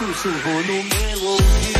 su su volumen.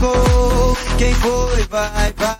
ficou, quem foi vai, vai.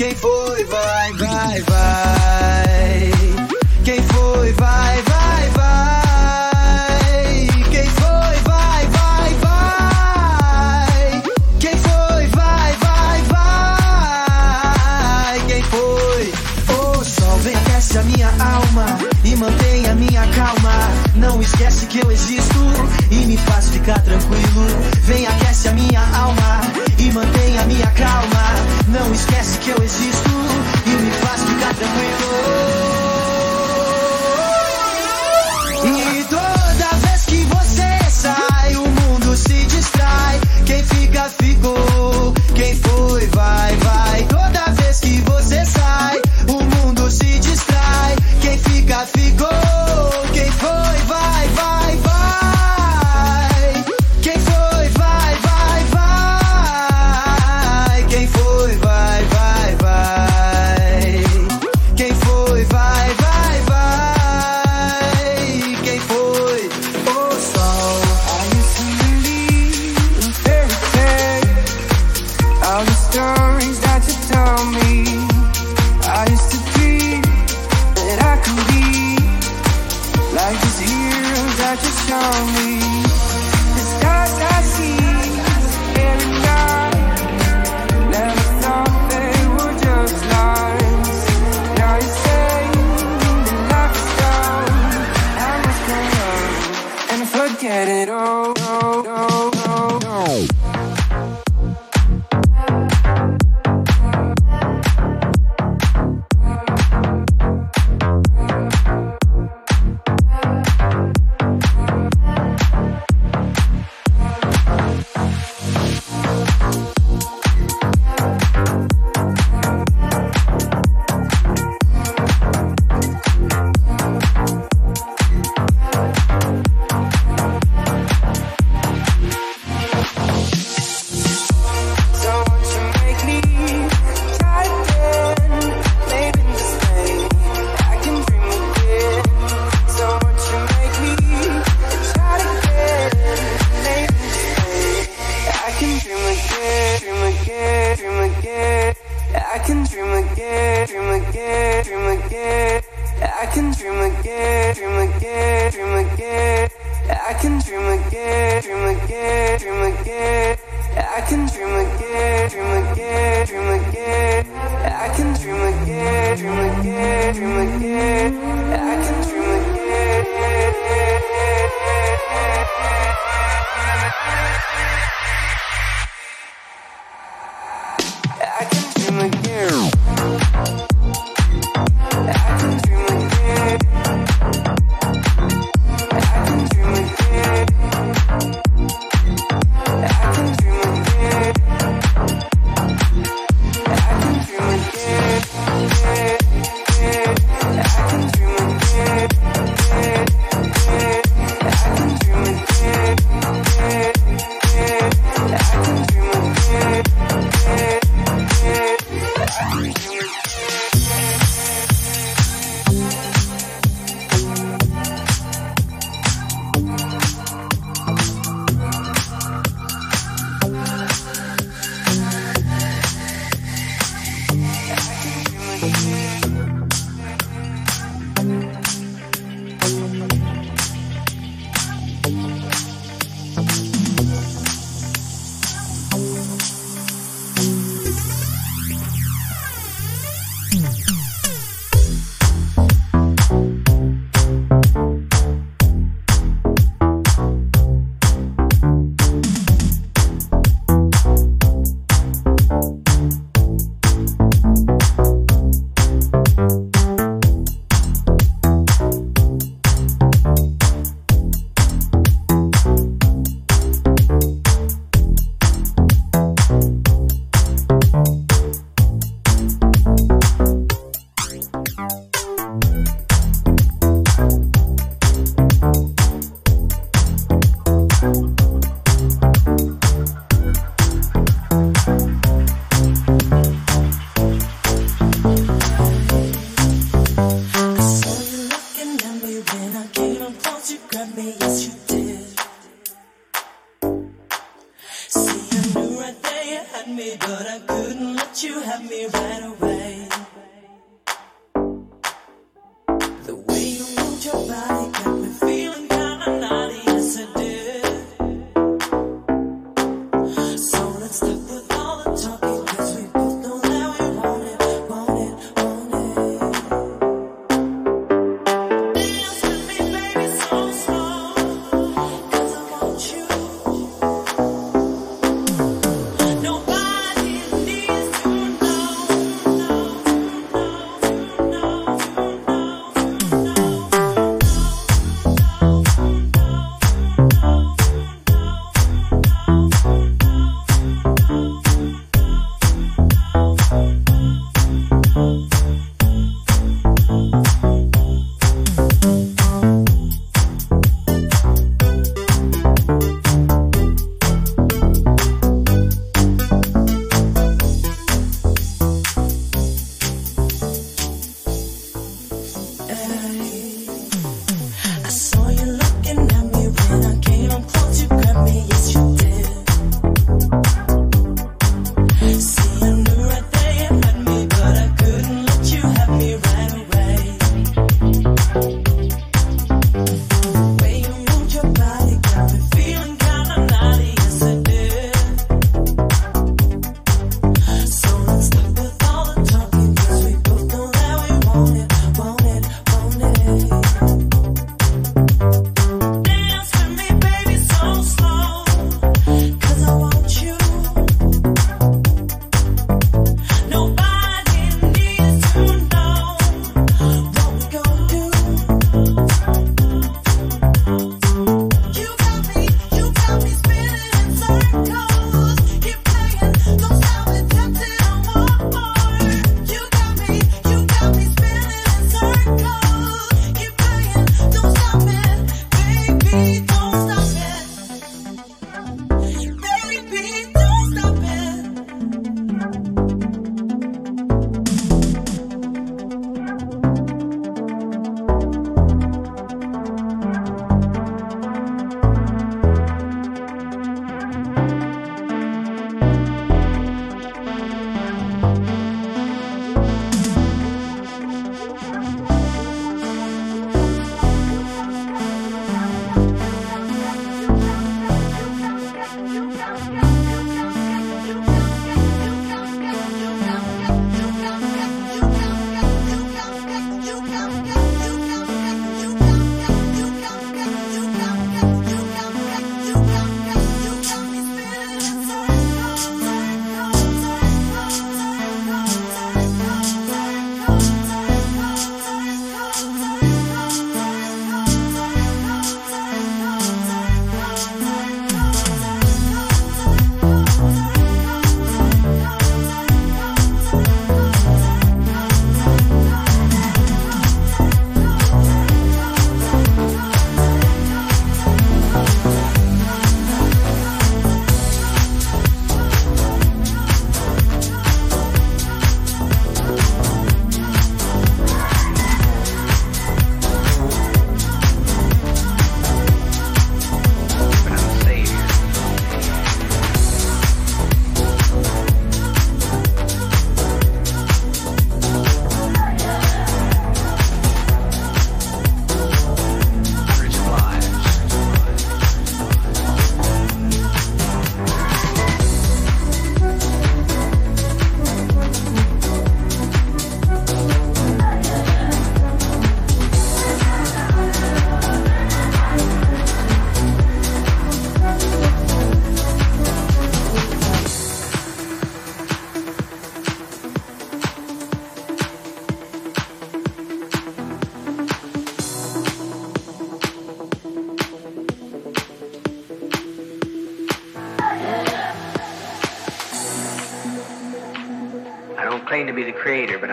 Quem foi, vai, vai, vai. Quem foi, vai, vai, vai. Quem foi, vai, vai, vai. Quem foi, vai, vai, vai. Quem foi? O oh, sol ventece a minha alma e mantém a minha calma. Não esquece que eu existo e me faz ficar tranquilo. Vem aquela.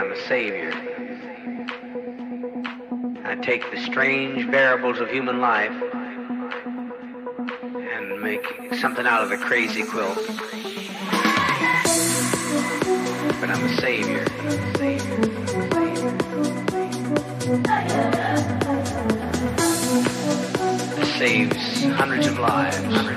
on a Savior. I take the strange variables of human life and make something out of the crazy quilt. But I'm a Savior. I'm a savior. Saves hundreds of lives.